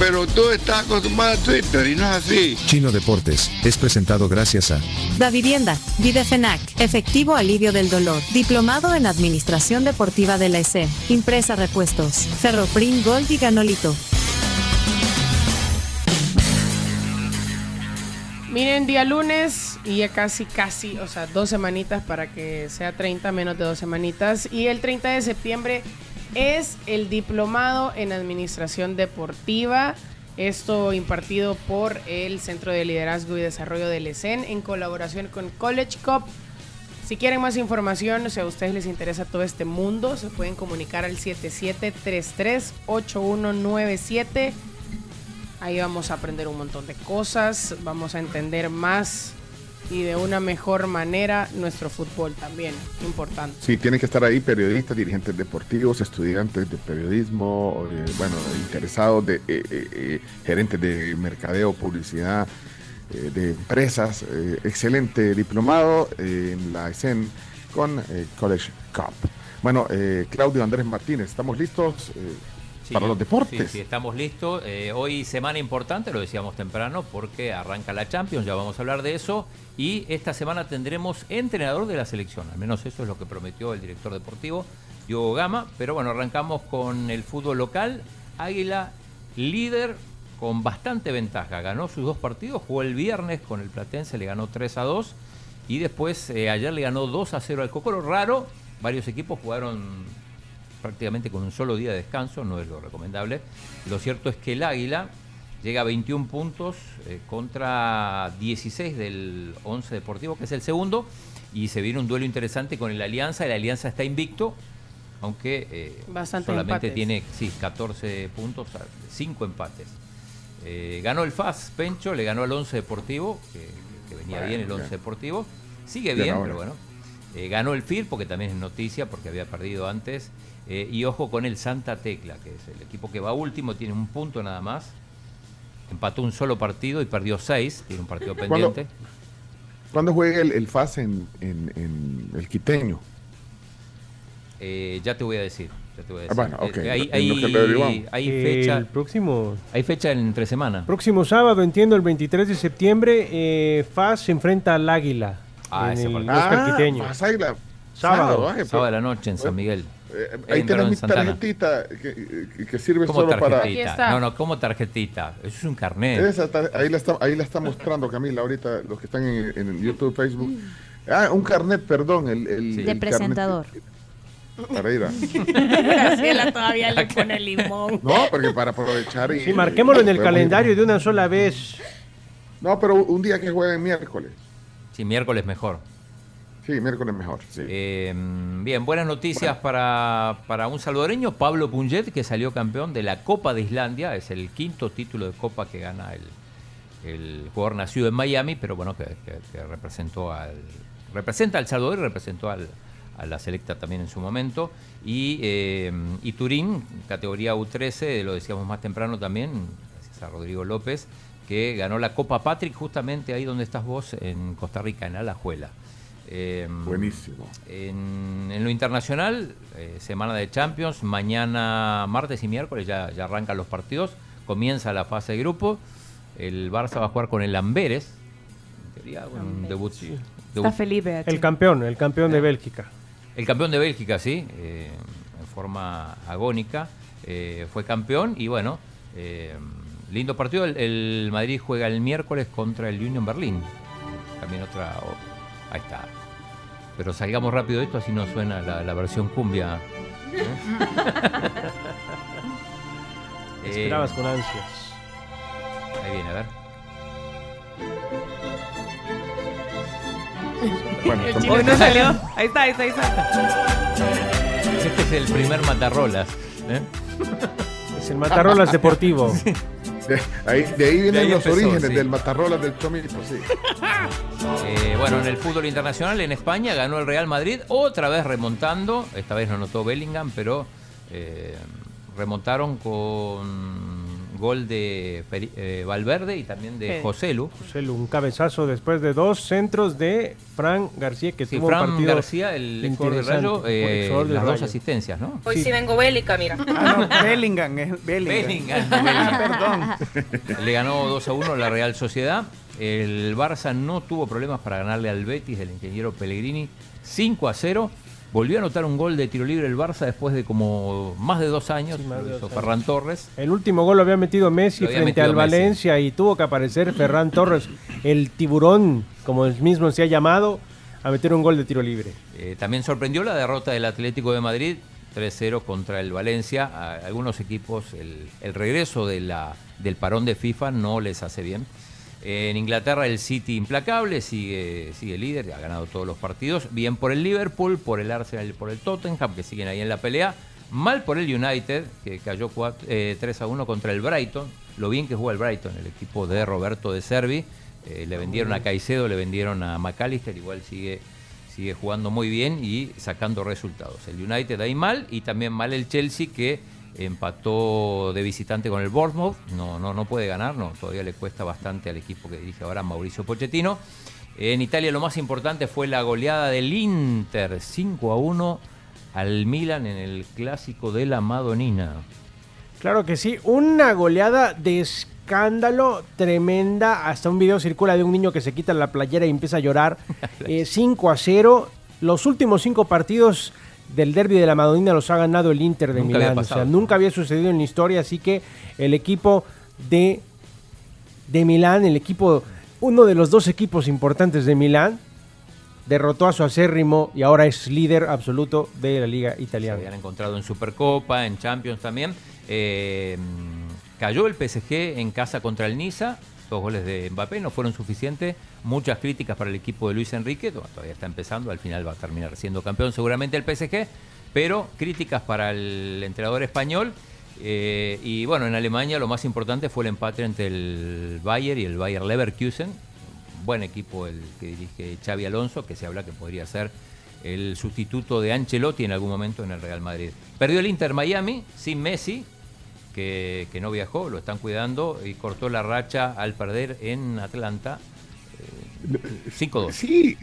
Pero tú estás acostumbrado a Twitter y no es así. Chino Deportes es presentado gracias a Da Vivienda, Videfenac, Efectivo Alivio del Dolor, Diplomado en Administración Deportiva de la ESE, Impresa Repuestos, Ferroprim Gold y Ganolito. Miren, día lunes y ya casi, casi, o sea, dos semanitas para que sea 30, menos de dos semanitas. Y el 30 de septiembre es el diplomado en Administración Deportiva. Esto impartido por el Centro de Liderazgo y Desarrollo del ESEN en colaboración con College Cup. Si quieren más información, si a ustedes les interesa todo este mundo, se pueden comunicar al 7733-8197. Ahí vamos a aprender un montón de cosas, vamos a entender más y de una mejor manera nuestro fútbol también, importante. Sí, tienen que estar ahí periodistas, dirigentes deportivos, estudiantes de periodismo, eh, bueno, interesados, de, eh, eh, gerentes de mercadeo, publicidad, de empresas. excelente diplomado en la ESEN con College Cup. Bueno, Claudio Andrés Martínez, ¿estamos listos? Para los deportes. Sí, sí, estamos listos. hoy semana importante, lo decíamos temprano, porque arranca la Champions, ya vamos a hablar de eso. Y esta semana tendremos entrenador de la selección, al menos eso es lo que prometió el director deportivo, Diogo Gama. Pero bueno, arrancamos con el fútbol local. Águila, líder con bastante ventaja. Ganó sus dos partidos, jugó el viernes con el Platense, le ganó 3 a 2. Y después eh, ayer le ganó 2 a 0 al Cocoro. Raro, varios equipos jugaron prácticamente con un solo día de descanso, no es lo recomendable. Lo cierto es que el Águila llega a 21 puntos eh, contra 16 del 11 Deportivo, que es el segundo, y se viene un duelo interesante con el Alianza. El Alianza está invicto, aunque eh, solamente tiene sí, 14 puntos, 5 empates. Eh, ganó el FAS, Pencho, le ganó al 11 Deportivo, que, venía bien el 11 Deportivo. Sigue bien, pero bueno. ganó el FIR, porque también es noticia, porque había perdido antes. Y ojo con el Santa Tecla, que es el equipo que va último, tiene un punto nada más empató un solo partido y perdió seis, tiene un partido pendiente. ¿Cuándo, juega el, FAS en, el quiteño? Eh, ya te voy a decir. Ya te voy a ah, bueno, ok. hay, hay, fecha. El próximo. Hay fecha entre semana. Próximo sábado, entiendo, el 23 de septiembre, eh, FAS se enfrenta al Águila. Ah, ese partido. Ah, Quiteño. Águila. Sábado. Sábado, sábado de la noche en San Miguel. Eh, ahí tenés mi tarjetita que, sirve solo tarjetita? para. No, no, como tarjetita. Eso es un carnet. ahí, la está, ahí la está mostrando Camila ahorita, los que están en, YouTube, Facebook. Ah, un carnet, perdón. El, el de presentador. Para ir a... Graciela todavía le pone limón. No, porque para aprovechar y. Sí, marquémoslo en el calendario de una sola vez. No, pero un día que jueguen miércoles. Sí, miércoles mejor. Sí, miércoles mejor. Eh, bien, buenas noticias para, un salvadoreño, Pablo Punget, que salió campeón de la Copa de Islandia. Es el quinto título de Copa que gana el, jugador nacido en Miami, pero bueno, que, representó al, representa al Salvador y representó al, a la selecta también en su momento. Y, eh, y Turín, categoría U13, lo decíamos más temprano también, gracias a Rodrigo López, que ganó la Copa Patrick justamente ahí donde estás vos, en Costa Rica, en Alajuela. Em, Buenísimo. En, lo internacional, eh, semana de Champions, mañana, martes y miércoles ya, ya, arrancan los partidos, comienza la fase de grupo, el Barça va a jugar con el Amberes, un debut, Está Felipe. El campeón, el campeón de eh, Bélgica. El campeón de Bélgica, sí, eh, en forma agónica, fue campeón y bueno, lindo partido, el, el Madrid juega el miércoles contra el Union Berlín, también otra... Ahí está. Pero salgamos rápido de esto, así no suena la, versión cumbia. Esperabas con ansias. Ahí viene, a ver. Bueno, no salió. Ahí está, ahí está, ahí está. Este es el primer matarrolas. ¿eh? Es el matarrolas deportivo. De ahí, de ahí vienen De ahí los empezó, orígenes sí. del matarrolas del Chomito, sí. Eh, bueno, en el fútbol internacional, en España, ganó el Real Madrid, otra vez remontando. Esta vez no anotó Bellingham, pero eh, remontaron con gol de eh, Valverde y también de Sí. José Lu. José Lu, un cabezazo después de dos centros de Fran García, que Sí, tuvo un Fran partido García, el ex de. Rayo, eh, las dos Rayo. asistencias, ¿no? Hoy sí, vengo bélica, mira. Ah, no, Bellingham, es Bellingham. Bellingham, Ah, perdón. Le ganó 2 a 1 la Real Sociedad. El Barça no tuvo problemas para ganarle al Betis del ingeniero Pellegrini 5 a 0. Volvió a anotar un gol de tiro libre el Barça después de como más de dos años. Sí, más de lo dos hizo años. Ferran Torres. El último gol lo había metido Messi había frente metido al Messi. Valencia y tuvo que aparecer Ferran Torres, el tiburón, como el mismo se ha llamado, a meter un gol de tiro libre. Eh, también sorprendió la derrota del Atlético de Madrid 3-0 contra el Valencia. A algunos equipos el, el regreso de la, del parón de FIFA no les hace bien. En Inglaterra el City implacable, sigue, sigue líder, ha ganado todos los partidos. Bien por el Liverpool, por el Arsenal y por el Tottenham, que siguen ahí en la pelea. Mal por el United, que cayó 4, eh, 3 a 1 contra el Brighton. Lo bien que juega el Brighton, el equipo de Roberto de Servi. Eh, le vendieron a Caicedo, le vendieron a McAllister, igual sigue sigue jugando muy bien y sacando resultados. El United ahí mal y también mal el Chelsea que empató de visitante con el Bournemouth. No, no, no puede ganar, no, todavía le cuesta bastante al equipo que dirige ahora Mauricio Pochettino. En Italia lo más importante fue la goleada del Inter, 5 a 1 al Milan en el clásico de la Madonina. Claro que sí, una goleada de escándalo tremenda. Hasta un video circula de un niño que se quita la playera y empieza a llorar. Eh, 5 a 0. Los últimos cinco partidos del derby de la Madonina los ha ganado el Inter de Nunca Milán. O sea, nunca había sucedido en la historia, así que el equipo de, de Milán, el equipo, uno de los dos equipos importantes de Milán, derrotó a su acérrimo y ahora es líder absoluto de la liga Se italiana. habían encontrado en Supercopa, en Champions también. Eh, cayó el PSG en casa contra el Niza. Dos goles de Mbappé no fueron suficientes. Muchas críticas para el equipo de Luis Enrique. Todavía está empezando. Al final va a terminar siendo campeón seguramente el PSG. Pero críticas para el entrenador español. Eh, y bueno, en Alemania lo más importante fue el empate entre el Bayern y el Bayer Leverkusen. Buen equipo el que dirige Xavi Alonso, que se habla que podría ser el sustituto de Ancelotti en algún momento en el Real Madrid. Perdió el Inter Miami sin Messi, que, que no viajó, lo están cuidando y cortó la racha al perder en Atlanta eh, 5-2. Sí,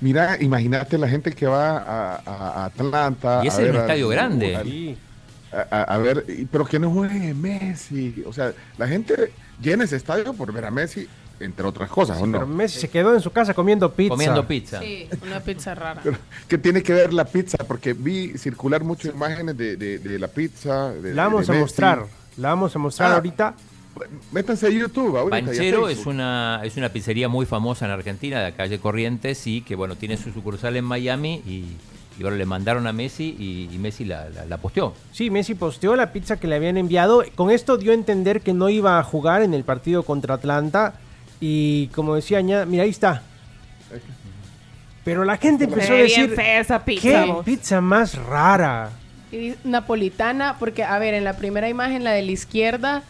mira, imagínate la gente que va a, a- a Atlanta. Y ese a es un estadio grande. A, a- a ver, pero que no juegue Messi. O sea, la gente llena ese estadio por ver a Messi, entre otras cosas, ¿o no? Pero Messi se quedó en su casa comiendo pizza. Comiendo pizza. Sí, una pizza rara. Pero, ¿Qué tiene que ver la pizza? Porque vi circular muchas imágenes de, de- de la pizza. de- La vamos de a Messi. mostrar. La vamos a mostrar Ah, ahorita. Métanse a YouTube ahorita. Banchero es una, es una pizzería muy famosa en Argentina, de la calle Corrientes, y que bueno, tiene su sucursal en Miami y, y bueno, le mandaron a Messi y, y Messi la, la, la posteó. Sí, Messi posteó la pizza que le habían enviado. Con esto dio a entender que no iba a jugar en el partido contra Atlanta. Y como decía Aña, mira, ahí está. Pero la gente empezó a decir, fea esa pizza. ¿qué vos". pizza más rara? Y dice napolitana, porque a ver, en la primera imagen, la de la izquierda,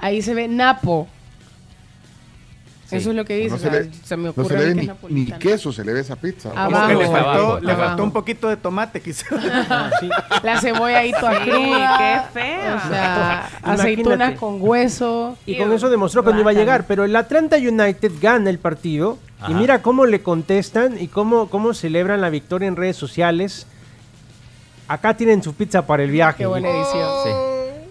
ahí se ve Napo. Sí. Eso es lo que dice. No o se sea, le, se me no ocurre se a le ve que ni, es napolitana. ni queso, se le ve esa pizza. Abajo. Le faltó, abajo, le faltó abajo. un poquito de tomate, quizás. Sí. La cebolla ahí toda cruda. qué fea. O sea, Imagínate. aceitunas con hueso. Y con eso demostró que no iba a llegar. Pero el Atlanta United gana el partido. Y mira cómo le contestan y cómo, cómo celebran la victoria en redes sociales. Acá tienen su pizza para el viaje. Qué buena edición. Sí.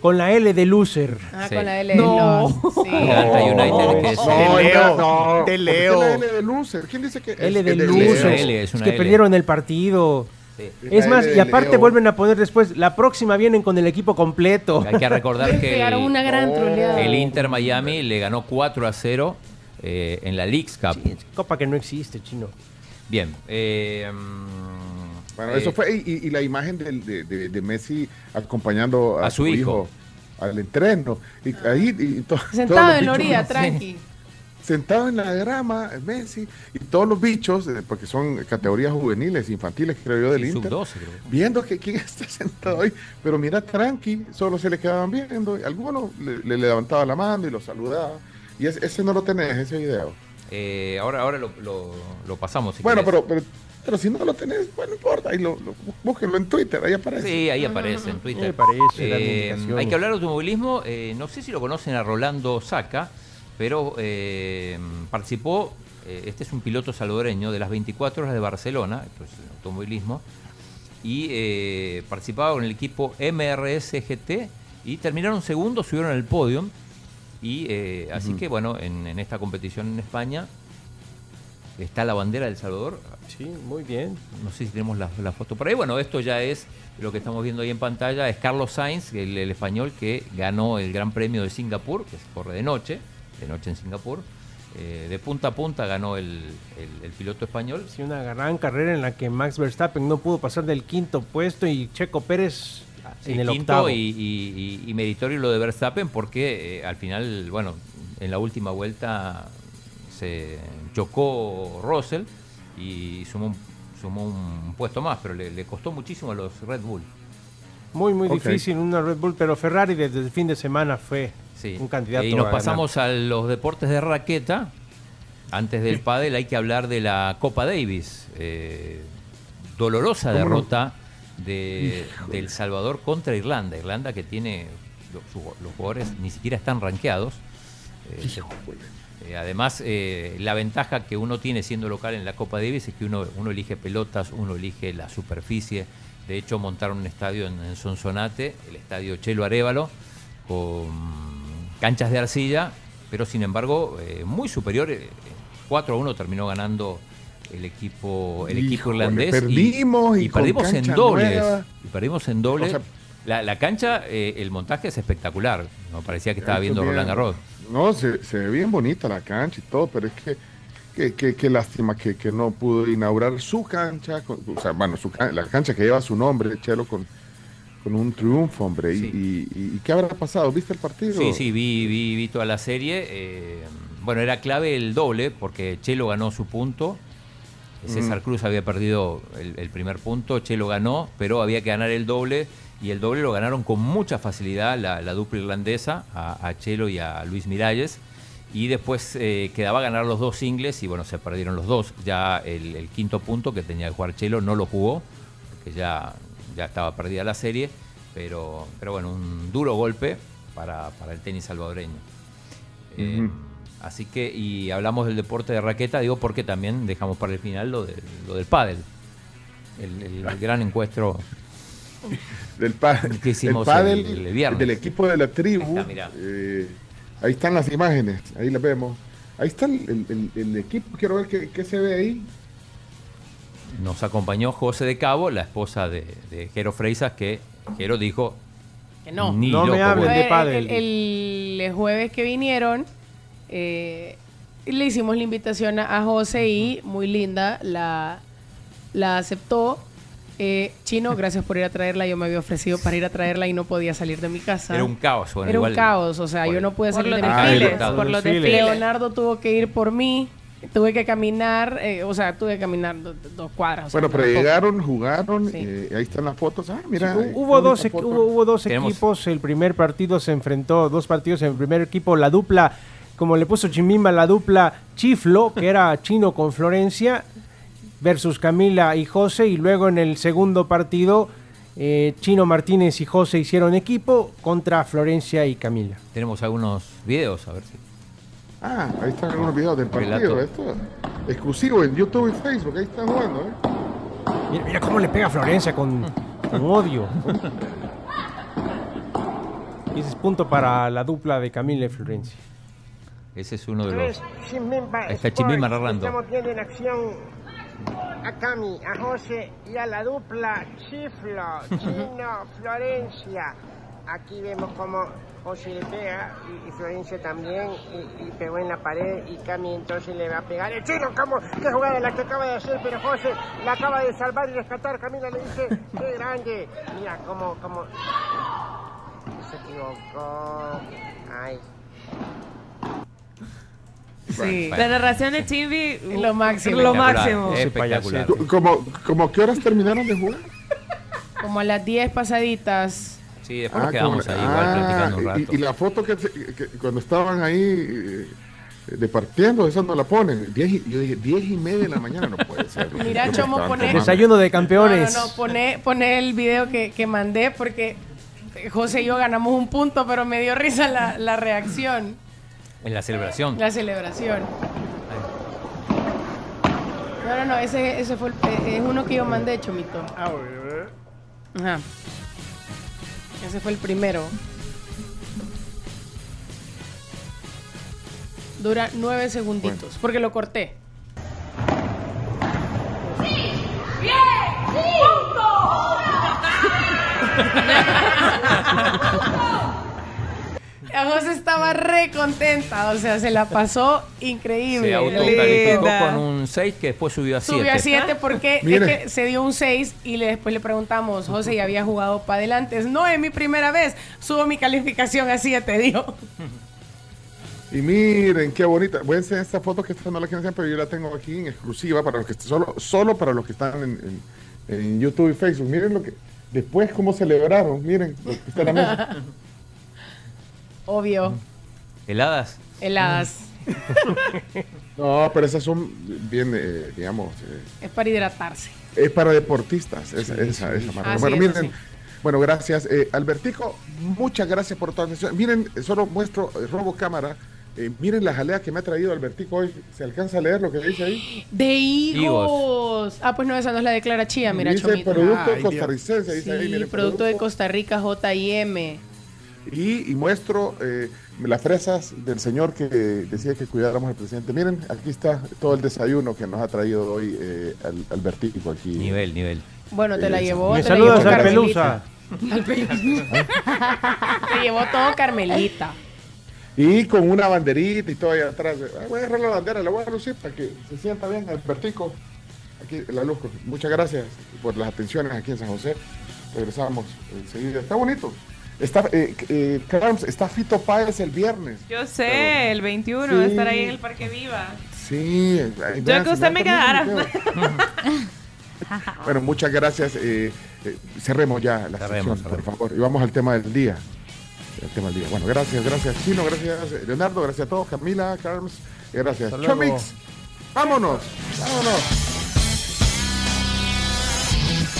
Con la L de loser. Ah, Sí. con la L de No. Sí. Atlanta United, que es De el- Leo, no, de ¿por qué Leo. la L de loser? ¿Quién dice que L es- de es de loser. L, es una que L. perdieron el partido. sí. Es la más, L y aparte Leo. vuelven a poner después, la próxima vienen con el equipo completo. Hay que recordar que pegaron el, una gran troleada. el Inter Miami le ganó 4 a 0 eh, en la Leagues Cup. Copa que no existe, chino. Bien. eh, mm, Bueno, eh, eso fue, y, y la imagen del- de, de- de Messi acompañando a, A su hijo. al entreno. Y ahí, y to- Sentado en la orilla, tranqui. sentado en la grama, Messi, y todos los bichos, eh, porque son categorías juveniles, infantiles, creo yo, del Sí, Inter, sub-12 creo. viendo que quién está sentado ahí, pero mira, tranqui, solo se le quedaban viendo, y algunos le, le levantaba la mano y lo saludaba, y ese, ese no lo tenés, ese video. Eh, ahora ahora lo, lo- lo pasamos. si bueno, querés. pero, pero, pero si no lo tenés, bueno, no importa, ahí lo, lo- búsquenlo en Twitter, ahí aparece. Sí, ahí aparece en Twitter. Me parece, dando Eh, hay que hablar de automovilismo. eh, no sé si lo conocen a Rolando Saca, pero eh, participó. eh, este es un piloto salvadoreño de las 24 horas de Barcelona, esto es automovilismo, y eh, participaba con el equipo MRS GT y terminaron segundos, subieron al podio. Y eh, así que bueno, en, en esta competición en España está la bandera del Salvador. Sí, muy bien. No sé si tenemos la, la foto por ahí. Bueno, esto ya es lo que estamos viendo ahí en pantalla. Es Carlos Sainz, el, el español que ganó el Gran Premio de Singapur, que se corre de noche, de noche en Singapur. Eh, de punta a punta ganó el, el- el piloto español. Sí, una gran carrera en la que Max Verstappen no pudo pasar del quinto puesto y Checo Pérez en el quinto octavo. Y, y- y- y meritorio lo de Verstappen porque eh, al final, bueno, en la última vuelta se chocó Russell y sumó un, sumó un puesto más, pero le, le costó muchísimo a los Red Bull. Muy, muy difícil una Red Bull, pero Ferrari desde el fin de semana fue Sí. un candidato. y nos a ganar. pasamos a los deportes de raqueta. Antes del pádel hay que hablar de la Copa Davis. Eh, dolorosa ¿Cómo no? derrota de, de El Salvador contra Irlanda. Irlanda que tiene los jugadores ni siquiera están rankeados. Se- eh, además, eh, la ventaja que uno tiene siendo local en la Copa Davis es que uno, uno elige pelotas, uno elige la superficie. De hecho, montaron un estadio en, en Sonsonate, el estadio Chelo Arevalo, con canchas de arcilla, pero sin embargo, eh, muy superior. eh, 4 a 1 terminó ganando el equipo, el equipo irlandés. y- perdimos y con perdimos en dobles. nueva. Y perdimos en dobles. O sea, la, la cancha, eh, el montaje es espectacular. No parecía que estaba viendo bien. Roland Garros. No, se, se ve bien bonita la cancha y todo, pero es que que- que- qué lástima que, que no pudo inaugurar su cancha, con- o sea, bueno, su la cancha que lleva su nombre, Chelo, con, con un triunfo, hombre. Y- Sí. Y, y- y qué habrá pasado? ¿Viste el partido? Sí, sí, vi, vi, vi toda la serie. eh, bueno, era clave el doble porque Chelo ganó su punto. César Cruz había perdido el, el primer punto, Chelo ganó, pero había que ganar el doble y el doble lo ganaron con mucha facilidad la, la dupla irlandesa, a, a Chelo y a Luis Miralles. Y después eh, quedaba ganar los dos singles y bueno, se perdieron los dos. Ya el, el quinto punto que tenía que jugar Chelo no lo jugó, porque ya, ya estaba perdida la serie. Pero, pero bueno, un duro golpe para, para el tenis salvadoreño. Eh. Así que, y hablamos del deporte de raqueta, digo porque también dejamos para el final lo, del- lo del pádel. El, el- el gran encuentro. Del pa- pádel, el- el viernes. del equipo de la tribu. Ahí está, mirá. eh, ahí están las imágenes, ahí las vemos. Ahí está el, el- el equipo, quiero ver qué, qué se ve ahí. Nos acompañó José de Cabo, la esposa de, de Jero Freisas, que Jero dijo, Que no. ni No me loco hablen voy". de pádel. El, el- el jueves que vinieron, eh, le hicimos la invitación a, a José y muy linda la, la aceptó. Eh, Chino, gracias por ir a traerla. Yo me había ofrecido para ir a traerla y no podía salir de mi casa. Era un caos. Bueno, Era un caos, o sea, yo no pude salir de mi desfiles, casa. por los desfiles. Leonardo tuvo que ir por mí. Tuve que caminar, eh, o sea, tuve que caminar do- dos cuadras. o sea, Bueno, pero tampoco- llegaron, jugaron, Sí. eh, ahí están las fotos. Ah, mira. Hu- Hubo dos, foto. hubo, hubo dos Tenemos- equipos. El primer partido se enfrentó, dos partidos en el primer equipo. La dupla, como le puso Chimimba, la dupla Chiflo, que era chino con Florencia, versus Camila y José. Y luego en el segundo partido, eh, Chino Martínez y José hicieron equipo contra Florencia y Camila. Tenemos algunos videos, a ver si. Ah, ahí están algunos videos del partido. Esto exclusivo en YouTube y Facebook. Ahí están jugando, ¿eh? Mira, mira cómo le pega a Florencia con, con odio. Y ese es punto para la dupla de Camila y Florencia. Ese es uno de los. Ahí está. Chimimba narrando. Estamos viendo en acción a Cami, a José y a la dupla Chiflo, Chino, Florencia. Aquí vemos cómo José le pega y, y Florencia también y, y pegó en la pared y Cami entonces le va a pegar. El chino, ¿cómo? ¿Qué jugada la que acaba de hacer? Pero José la acaba de salvar y rescatar. Camila le dice, qué grande. Mira cómo, cómo... Se equivocó. Ay. Sí. La narración de Chimbi, Lo máximo. Lo máximo. Espectacular. ¿Cómo, cómo qué horas terminaron de jugar? Como a las 10 pasaditas. Sí, después Ah, nos quedamos como- ahí igual ah, platicando un rato. y, y la foto que, se- que cuando estaban ahí eh, departiendo, esa no la ponen. Diez y- yo dije, 10 y media de la mañana no puede ser. Mira, Chomo, pone-. Desayuno de campeones. No, no, no, pone, pone el video que, que mandé porque José y yo ganamos un punto, pero me dio risa la, la reacción, En la celebración. la celebración. No, no, no, ese, ese fue el- eh, es uno que yo mandé, Chomito. Ajá. Ese fue el primero. Dura nueve segunditos, porque lo corté. José estaba re contenta, o sea, se la pasó increíble. Se autocalificó con un 6 que después subió a 7. Subió a 7 porque es que se dio un 6 y le, después le preguntamos, José, ¿ya había jugado para adelante? No, es mi primera vez. Subo mi calificación a 7, dijo. Y miren, qué bonita. Voy a enseñar esta foto que esta no la quiero enseñar, pero yo la tengo aquí en exclusiva para los que solo, solo para los que están en, en- en YouTube y Facebook. Miren lo que después cómo celebraron. Miren lo que está en la mesa. Obvio, Heladas. heladas. No, pero esas son bien, eh, digamos, eh, Es para hidratarse. es para deportistas. Esa, esa, esa marca. Ah, sí, bueno, miren. sí. Bueno, gracias. Eh, Albertico, muchas gracias por tu atención. Miren, solo muestro, eh, robo cámara. Eh, miren la jalea que me ha traído Albertico hoy. ¿Se alcanza a leer lo que dice ahí? De higos. Ah, pues no, esa no es la de Clara Chía, mira, dice Chomito. producto Ay, costarricense. Dice ahí, Sí, miren, producto de Costa Rica, J&M. Y, y muestro eh, las fresas del señor que decía que cuidáramos al presidente. Miren, aquí está todo el desayuno que nos ha traído hoy eh, Al- Albertico aquí. Nivel, nivel. Bueno, te la Eh, llevó. Me te la saludas llevó Carmelita. Pelusa. Al Pelusa. te llevó todo Carmelita. Y con una banderita y todo ahí atrás. Voy a agarrar la bandera, la voy a lucir para que se sienta bien Albertico. Aquí la luz. Muchas gracias por las atenciones aquí en San José. Regresamos enseguida. Está bonito. Está, eh, eh, Carms, está Fito Páez el viernes. Yo sé, el 21 va a estar ahí en el Parque Viva. Sí. ahí Yo vean, que usted me quedara. Bueno, muchas gracias. eh, eh, cerremos ya la Cerremos, sesión, por favor. Y vamos al tema del día. El tema del día. Bueno, gracias, gracias Chino, gracias Leonardo, gracias a todos, Camila, Carms, y gracias. Chomix, vámonos, vámonos.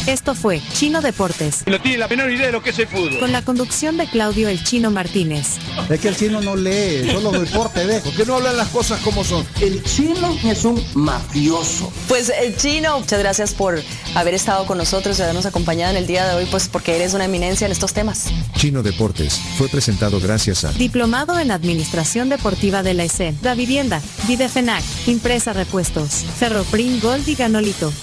Esto fue Chino Deportes, No tiene la menor idea de lo que es el fútbol. con la conducción de Claudio El Chino Martínez. Es que el chino no lee, solo deporte ve. ¿Por qué no hablan las cosas como son? El chino es un mafioso. Pues el chino, muchas gracias por haber estado con nosotros y habernos acompañado en el día de hoy, pues porque eres una eminencia en estos temas. Chino Deportes fue presentado gracias a Diplomado en Administración Deportiva de la ESE, Da Vivienda, Videfenac, Impresa Repuestos, Ferroprim Gold y Ganolito.